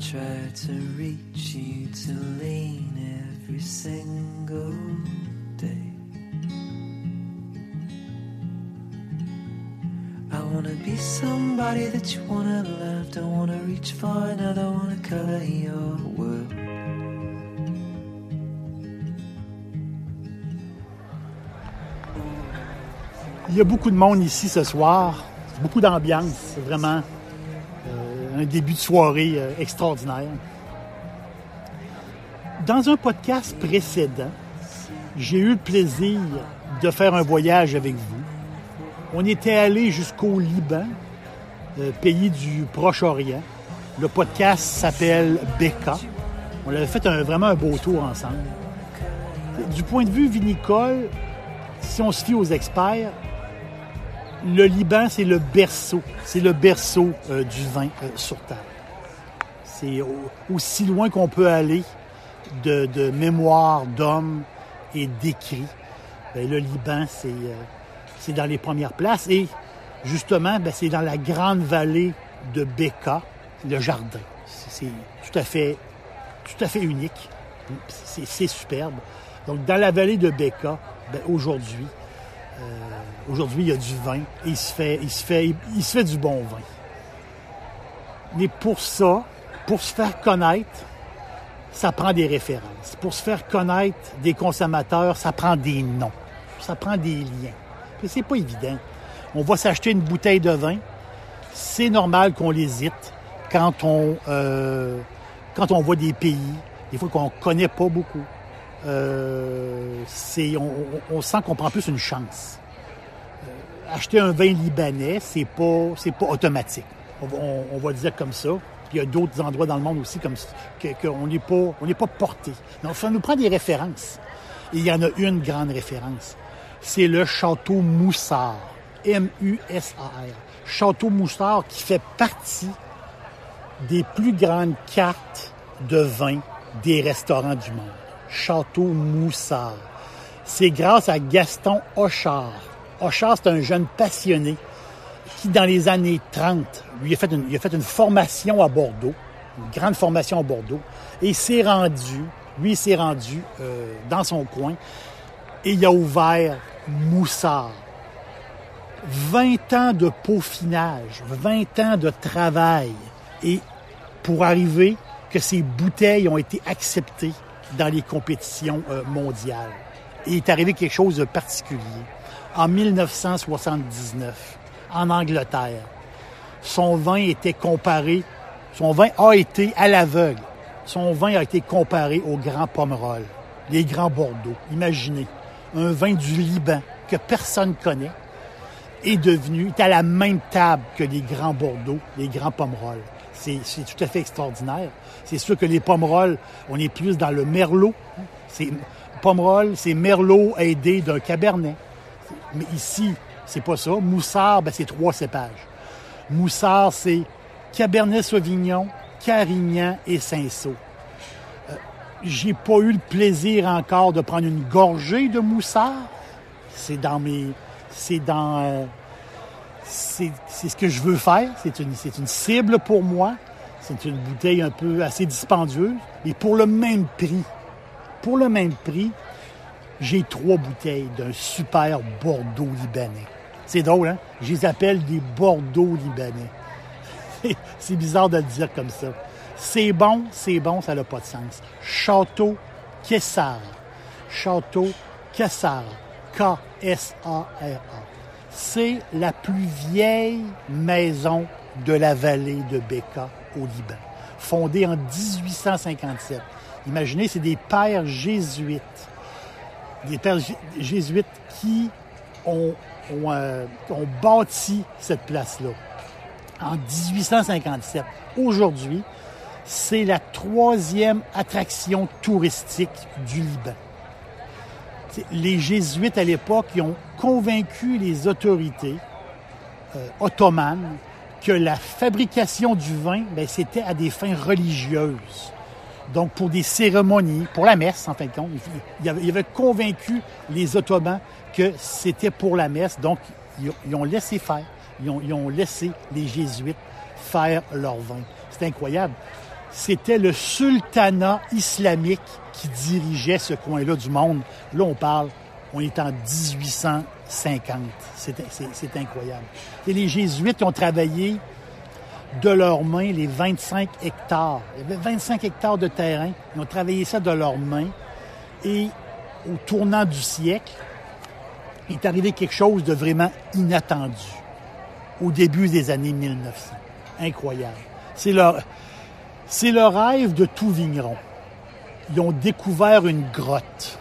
Try to reach you to lean every single day. I wanna be somebody that you wanna love. Don't wanna reach for another, wanna color your world. Il y a beaucoup de monde ici ce soir, beaucoup d'ambiance, vraiment début de soirée euh, extraordinaire. Dans un podcast précédent, j'ai eu le plaisir de faire un voyage avec vous. On était allé jusqu'au Liban, euh, pays du Proche-Orient. Le podcast s'appelle Becca. On avait fait un- vraiment un beau tour ensemble. Du point de vue vinicole, si on se fie aux experts, le Liban, c'est le berceau. C'est le berceau euh, du vin euh, sur Terre. C'est au- aussi loin qu'on peut aller de, mémoire d'hommes et d'écrits. Ben, le Liban, c'est euh, dans les premières places. Et justement, ben, c'est dans la grande vallée de Beka, le jardin. C'est tout à fait, tout à fait unique. C'est superbe. Donc, dans la vallée de Beka, ben, aujourd'hui, Aujourd'hui, il y a du vin et il se fait, il se fait, il se fait du bon vin. Mais pour ça, pour se faire connaître, ça prend des références. Pour se faire connaître des consommateurs, ça prend des noms. Ça prend des liens. C'est pas évident. On va s'acheter une bouteille de vin. C'est normal qu'on l'hésite quand on, euh, quand on voit des pays, des fois qu'on connaît pas beaucoup. Euh, on, sent qu'on prend plus une chance acheter un vin libanais, c'est pas, c'est pas automatique. On, va- le dire comme ça. Il y a d'autres endroits dans le monde aussi comme qu'on n'est pas, on n'est pas porté. Donc ça nous prend des références. Et il y en a une grande référence. C'est le Château Moussard. M-U-S-A-R. Château Moussard qui fait partie des plus grandes cartes de vin des restaurants du monde. Château Moussard. C'est grâce à Gaston Hochard. Hochard, c'est un jeune passionné qui, dans les années 30, lui a fait une, formation à Bordeaux, une grande formation à Bordeaux, et s'est rendu, lui, s'est rendu euh, dans son coin, et il a ouvert Moussard. 20 ans de peaufinage, 20 ans de travail, et pour arriver que ces bouteilles ont été acceptées dans les compétitions euh, mondiales. Et il est arrivé quelque chose de particulier. En 1979, en Angleterre, son vin était comparé, son vin a été à l'aveugle, son vin a été comparé au Grand Pomerol, les Grands Bordeaux. Imaginez, un vin du Liban que personne connaît est devenu, est à la même table que les Grands Bordeaux, les Grands Pomerol. C'est tout à fait extraordinaire. C'est sûr que les Pomerol, on est plus dans le Merlot. C'est Pomerol, c'est Merlot aidé d'un Cabernet. Mais ici, c'est pas ça. Moussard, ben, c'est trois cépages. Moussard, c'est Cabernet Sauvignon, Carignan et Cinsault. Euh, J'ai pas eu le plaisir encore de prendre une gorgée de Moussard. C'est dans mes, c'est dans, euh, c'est ce que je veux faire. C'est une, c'est une cible pour moi. C'est une bouteille un peu assez dispendieuse. Et pour le même prix, pour le même prix, j'ai trois bouteilles d'un super Bordeaux libanais. C'est drôle, hein? Je les appelle des Bordeaux libanais. c'est bizarre de le dire comme ça. C'est bon, c'est bon, ça n'a pas de sens. Château Kessar. Château Kessar. K-S-A-R-A. C'est la plus vieille maison de la vallée de Beka au Liban, fondée en 1857. Imaginez, c'est des pères jésuites des pères jésuites qui ont, euh, ont bâti cette place-là en 1857. Aujourd'hui, c'est la troisième attraction touristique du Liban. Les Jésuites, à l'époque, ils ont convaincu les autorités euh, ottomanes que la fabrication du vin, ben, c'était à des fins religieuses. Donc, pour des cérémonies, pour la messe, en fin de compte. Il avait, convaincu les Ottomans que c'était pour la messe. Donc, ils, ont laissé faire. Ils ils ont, laissé les Jésuites faire leur vin. C'est incroyable. C'était le sultanat islamique qui dirigeait ce coin-là du monde. Là, on parle, on est en 1850. C'est incroyable. Et les Jésuites ont travaillé de leurs mains les 25 hectares. Il y avait 25 hectares de terrain. Ils ont travaillé ça de leurs mains. Et au tournant du siècle, il est arrivé quelque chose de vraiment inattendu au début des années 1900. Incroyable. C'est leur, c'est le rêve de tout vigneron. Ils ont découvert une grotte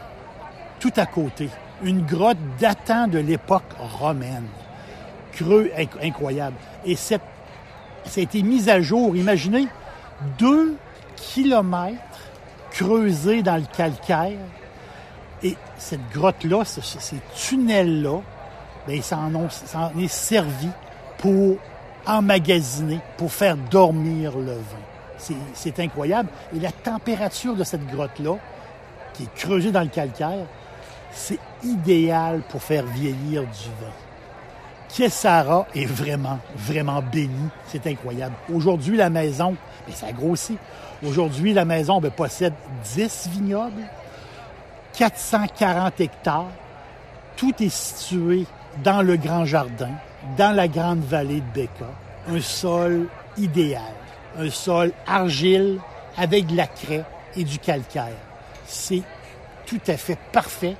tout à côté, une grotte datant de l'époque romaine. Creux incroyable. Et cette ça a été mis à jour. Imaginez, deux kilomètres creusés dans le calcaire. Et cette grotte-là, ces tunnels-là, bien, ça en, est servi pour emmagasiner, pour faire dormir le vin. C'est incroyable. Et la température de cette grotte-là, qui est creusée dans le calcaire, c'est idéal pour faire vieillir du vin. Kessara est vraiment, vraiment béni. C'est incroyable. Aujourd'hui, la maison, mais ça grossit. Aujourd'hui, la maison ben, possède 10 vignobles, 440 hectares. Tout est situé dans le grand jardin, dans la grande vallée de Becca. Un sol idéal. Un sol argile avec de la craie et du calcaire. C'est tout à fait parfait.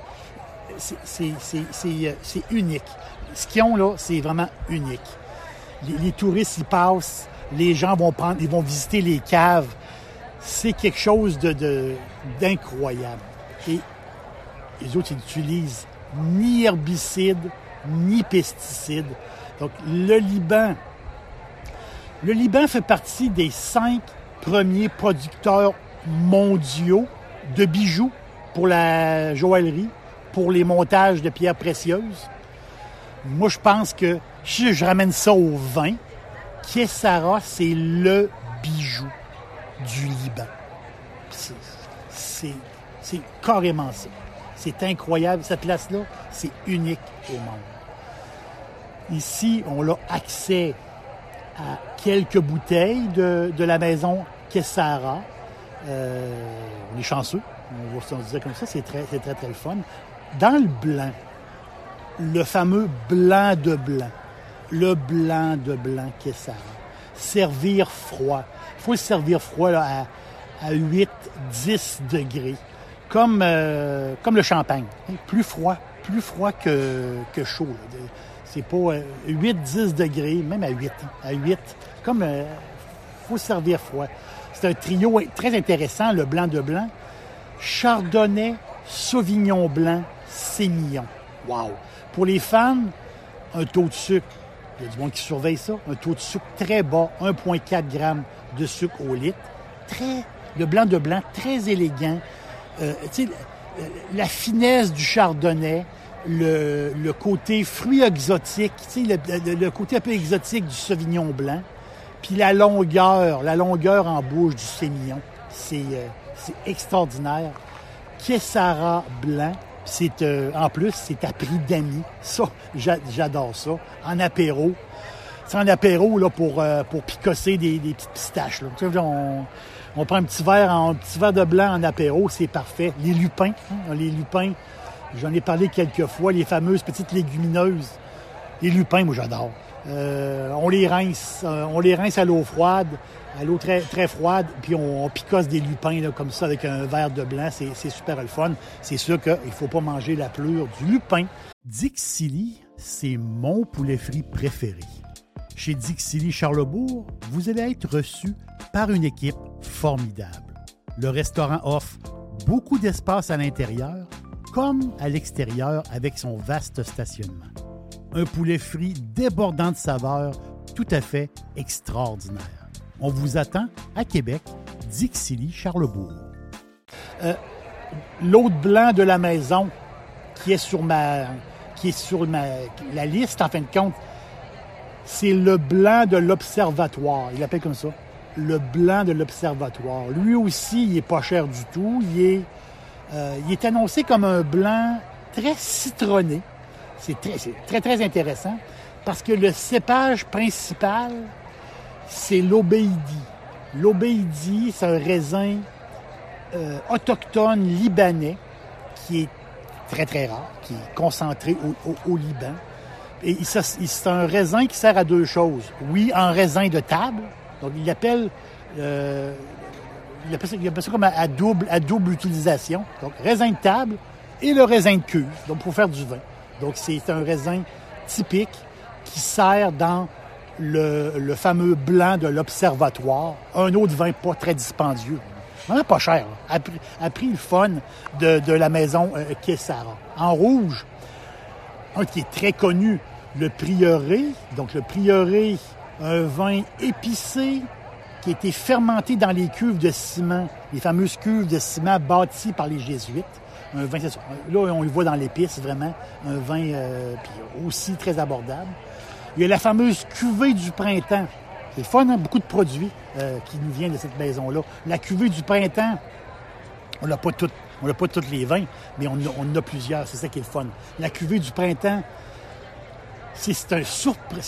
C'est euh, unique ce qu'ils ont là, c'est vraiment unique. Les, touristes y passent, les gens vont prendre, ils vont visiter les caves. C'est quelque chose de, d'incroyable. Et les autres, ils n'utilisent ni herbicides, ni pesticides. Donc, le Liban, le Liban fait partie des cinq premiers producteurs mondiaux de bijoux pour la joaillerie, pour les montages de pierres précieuses. Moi, je pense que si je ramène ça au vin, Kessara, c'est le bijou du Liban. C'est carrément ça. C'est incroyable. Cette place-là, c'est unique au monde. Ici, on a accès à quelques bouteilles de, la maison Kessara. Euh, on est chanceux. On va se dire comme ça. C'est très, très, très, très fun. Dans le blanc, le fameux blanc de blanc. Le blanc de blanc ça. Servir froid. Il faut le servir froid à, 8-10 degrés. Comme, euh, comme le champagne. Plus froid. Plus froid que, que chaud. C'est pas 8-10 euh, degrés, même à 8. Hein. À 8. Comme. Euh, faut servir froid. C'est un trio très intéressant, le blanc de blanc. Chardonnay, Sauvignon blanc, Sémillon. Wow! Pour les fans, un taux de sucre, il y a du monde qui surveille ça, un taux de sucre très bas, 1,4 g de sucre au litre. Le blanc de blanc, très élégant. Euh, la finesse du chardonnay, le, côté fruit exotique, le, le, côté un peu exotique du sauvignon blanc, puis la longueur, la longueur en bouche du sémillon. C'est euh, extraordinaire. Kessara blanc, c'est euh, en plus, c'est à prix d'amis. Ça, j'adore ça. En apéro. C'est en apéro là, pour, euh, pour picosser des, petites pistaches. Là. on, prend un petit verre, un petit verre de blanc en apéro, c'est parfait. Les lupins, hein, les lupins, j'en ai parlé quelques fois, les fameuses petites légumineuses. Les lupins, moi j'adore. Euh, on les rince, on les rince à l'eau froide à l'eau très, froide, puis on, picosse des lupins comme ça avec un verre de blanc. C'est super le fun. C'est sûr qu'il ne faut pas manger la pleure du lupin. Dixili, c'est mon poulet frit préféré. Chez Dixili Charlebourg, vous allez être reçu par une équipe formidable. Le restaurant offre beaucoup d'espace à l'intérieur comme à l'extérieur avec son vaste stationnement. Un poulet frit débordant de saveurs, tout à fait extraordinaire. On vous attend à Québec, Dixilly, Charlebourg. Euh, L'autre blanc de la maison qui est sur ma qui est sur ma, la liste, en fin de compte, c'est le blanc de l'observatoire. Il l'appelle comme ça. Le blanc de l'observatoire. Lui aussi, il est pas cher du tout. Il est, euh, il est annoncé comme un blanc très citronné. C'est très, très, intéressant parce que le cépage principal, c'est l'obéidi. L'obéidi, c'est un raisin euh, autochtone libanais qui est très, très rare, qui est concentré au, Liban. Et c'est un raisin qui sert à deux choses. Oui, un raisin de table. Donc, il appelle, euh, il appelle, ça, comme à, double, utilisation. Donc, raisin de table et le raisin de cuve, donc pour faire du vin. Donc, c'est un raisin typique qui sert dans le, fameux blanc de l'observatoire, un autre vin pas très dispendieux. Vraiment pas cher. A pris, le fun de, la maison euh, Kessara. En rouge, un qui est très connu, le Prieuré. Donc le Prieuré, un vin épicé qui a été fermenté dans les cuves de ciment, les fameuses cuves de ciment bâties par les Jésuites. Un vin, là, on le voit dans l'épice, vraiment, un vin euh, aussi très abordable. Il y a la fameuse cuvée du printemps. C'est fun, hein? beaucoup de produits euh, qui nous viennent de cette maison-là. La cuvée du printemps, on n'a pas toutes, on n'a pas tous les vins, mais on, en a plusieurs. C'est ça qui est le fun. La cuvée du printemps, c'est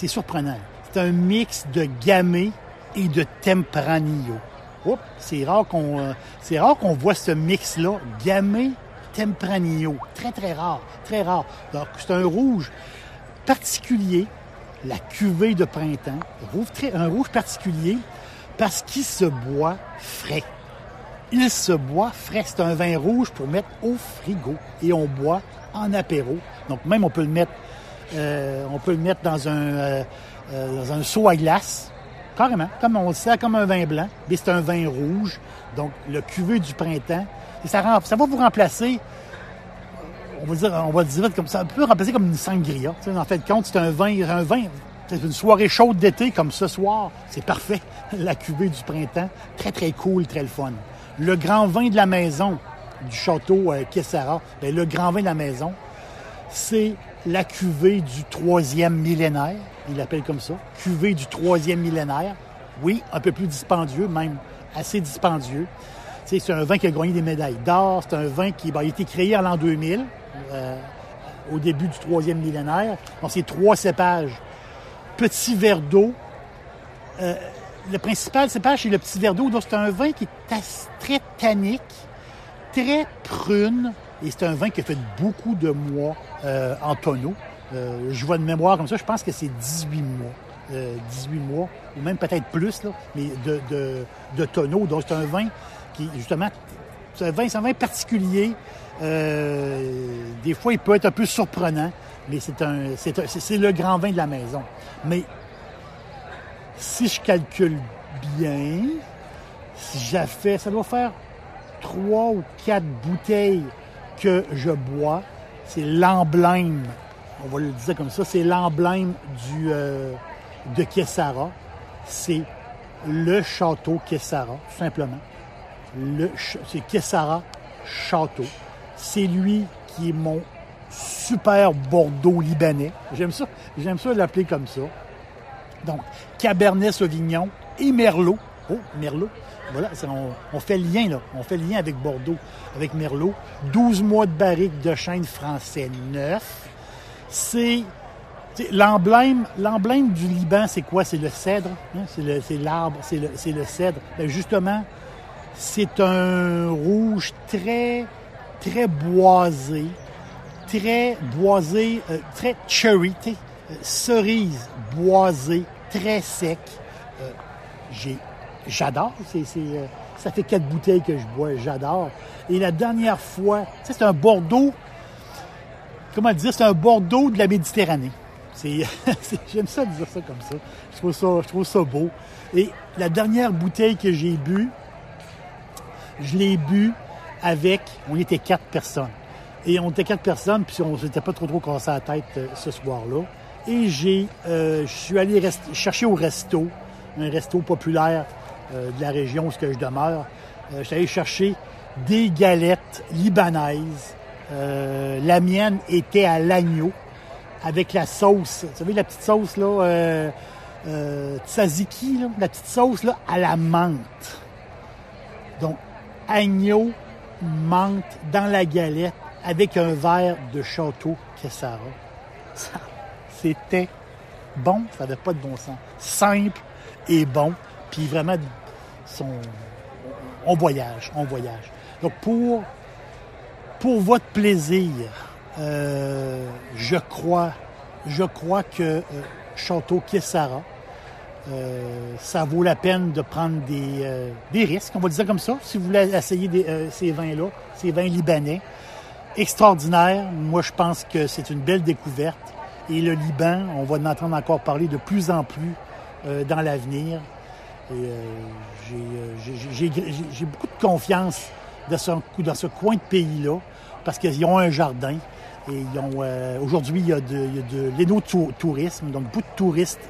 surprenant. C'est un mix de gamay et de tempranillo. c'est rare qu'on euh, c'est rare qu'on voit ce mix là, gamay tempranillo, très très rare, très rare. Donc c'est un rouge particulier la cuvée de printemps, un rouge particulier, parce qu'il se boit frais. Il se boit frais. C'est un vin rouge pour mettre au frigo et on boit en apéro. Donc même on peut le mettre, euh, on peut le mettre dans un, euh, dans un seau à glace, carrément, comme on le sait, comme un vin blanc, mais c'est un vin rouge. Donc le cuvée du printemps, et ça, va vous remplacer on va dire, on va dire comme ça, un peu remplacer comme une sangria. en fait, compte, c'est un vin, un vin, c'est une soirée chaude d'été comme ce soir. C'est parfait. La cuvée du printemps, très très cool, très le fun. Le grand vin de la maison du château euh, Kessara, ben, le grand vin de la maison, c'est la cuvée du troisième millénaire. Il l'appelle comme ça. Cuvée du troisième millénaire. Oui, un peu plus dispendieux, même assez dispendieux. C'est un vin qui a gagné des médailles d'or. C'est un vin qui ben, a été créé en l'an 2000. Euh, au début du troisième millénaire. Donc, c'est trois cépages. Petit verre d'eau. Euh, le principal cépage, c'est le petit verre d'eau. Donc, c'est un vin qui est très tannique, très prune. Et c'est un vin qui a fait beaucoup de mois euh, en tonneau. je vois de mémoire comme ça, je pense que c'est 18 mois. 18 mois, ou même peut-être plus, là, mais de, de, tonneau. Donc, c'est un vin qui, justement, c'est un vin, un vin particulier euh, des fois, il peut être un peu surprenant, mais c'est un, c'est, le grand vin de la maison. Mais si je calcule bien, si j'ai fait, ça doit faire trois ou quatre bouteilles que je bois. C'est l'emblème, on va le dire comme ça, c'est l'emblème du, euh, de Kessara. C'est le château Kessara, tout simplement. Le, c'est Kessara Château. C'est lui qui est mon super Bordeaux libanais. J'aime ça, j'aime ça l'appeler comme ça. Donc, Cabernet Sauvignon et Merlot. Oh, Merlot. Voilà, on, fait le lien, là. On fait lien avec Bordeaux, avec Merlot. 12 mois de barrique de chêne français neuf. C'est l'emblème, du Liban, c'est quoi? C'est le cèdre. Hein? C'est l'arbre, c'est le, le, cèdre. Ben, justement, c'est un rouge très très boisé, très boisé, euh, très cherry, euh, cerise boisée, très sec. Euh, j'ai, j'adore. C'est, ça fait quatre bouteilles que je bois, j'adore. Et la dernière fois, c'est un Bordeaux, comment dire, c'est un Bordeaux de la Méditerranée. J'aime ça dire ça comme ça. Je trouve ça, je beau. Et la dernière bouteille que j'ai bu, je l'ai bu avec, on était quatre personnes. Et on était quatre personnes, puis on s'était pas trop trop cassé la tête euh, ce soir-là. Et j'ai, euh, je suis allé chercher au resto, un resto populaire euh, de la région où je demeure. Euh, je suis chercher des galettes libanaises. Euh, la mienne était à l'agneau avec la sauce. Vous savez, la petite sauce, là, euh, euh, tzatziki, là, la petite sauce, là, à la menthe. Donc, agneau, menthe dans la galette avec un verre de château Kessara. C'était bon, ça n'avait pas de bon sens. Simple et bon, puis vraiment, on voyage, on voyage. Donc, pour, votre plaisir, euh, je crois, je crois que euh, Château Kessara, euh, ça vaut la peine de prendre des, risques, on va dire comme ça, si vous voulez essayer ces vins-là, ces vins libanais. Extraordinaire. Moi, je pense que c'est une belle découverte. Et le Liban, on va en entendre encore parler de plus en plus dans l'avenir. Euh, j'ai, euh, j'ai- beaucoup de confiance dans ce, coin de pays-là, parce qu'ils ont un jardin. Et euh, aujourd'hui, il y a de, de l'énotourisme, donc beaucoup de touristes,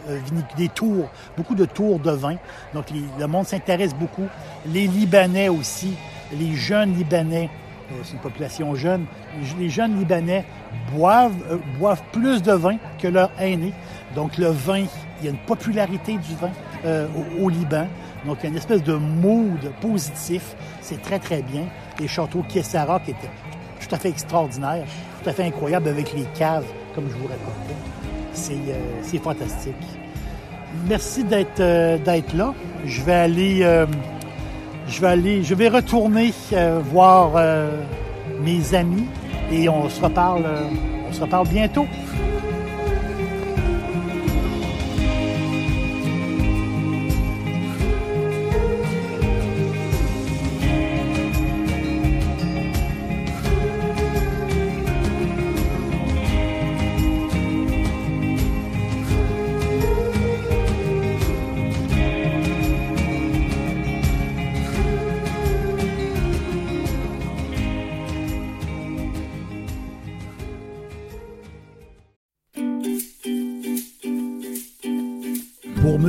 des tours, beaucoup de tours de vin. Donc le monde s'intéresse beaucoup. Les Libanais aussi, les jeunes Libanais, c'est une population jeune, les jeunes Libanais boivent, boivent plus de vin que leurs aînés. Donc le vin, il y a une popularité du vin euh, au, Liban. Donc il y a une espèce de mood positif. C'est très très bien. Les châteaux Kessara qui étaient tout à fait extraordinaires, tout à fait incroyables avec les caves, comme je vous racontais. C'est euh, fantastique. Merci d'être euh, d'être là. Je vais aller je vais aller, je vais retourner voir mes amis et on se reparle, on se reparle bientôt.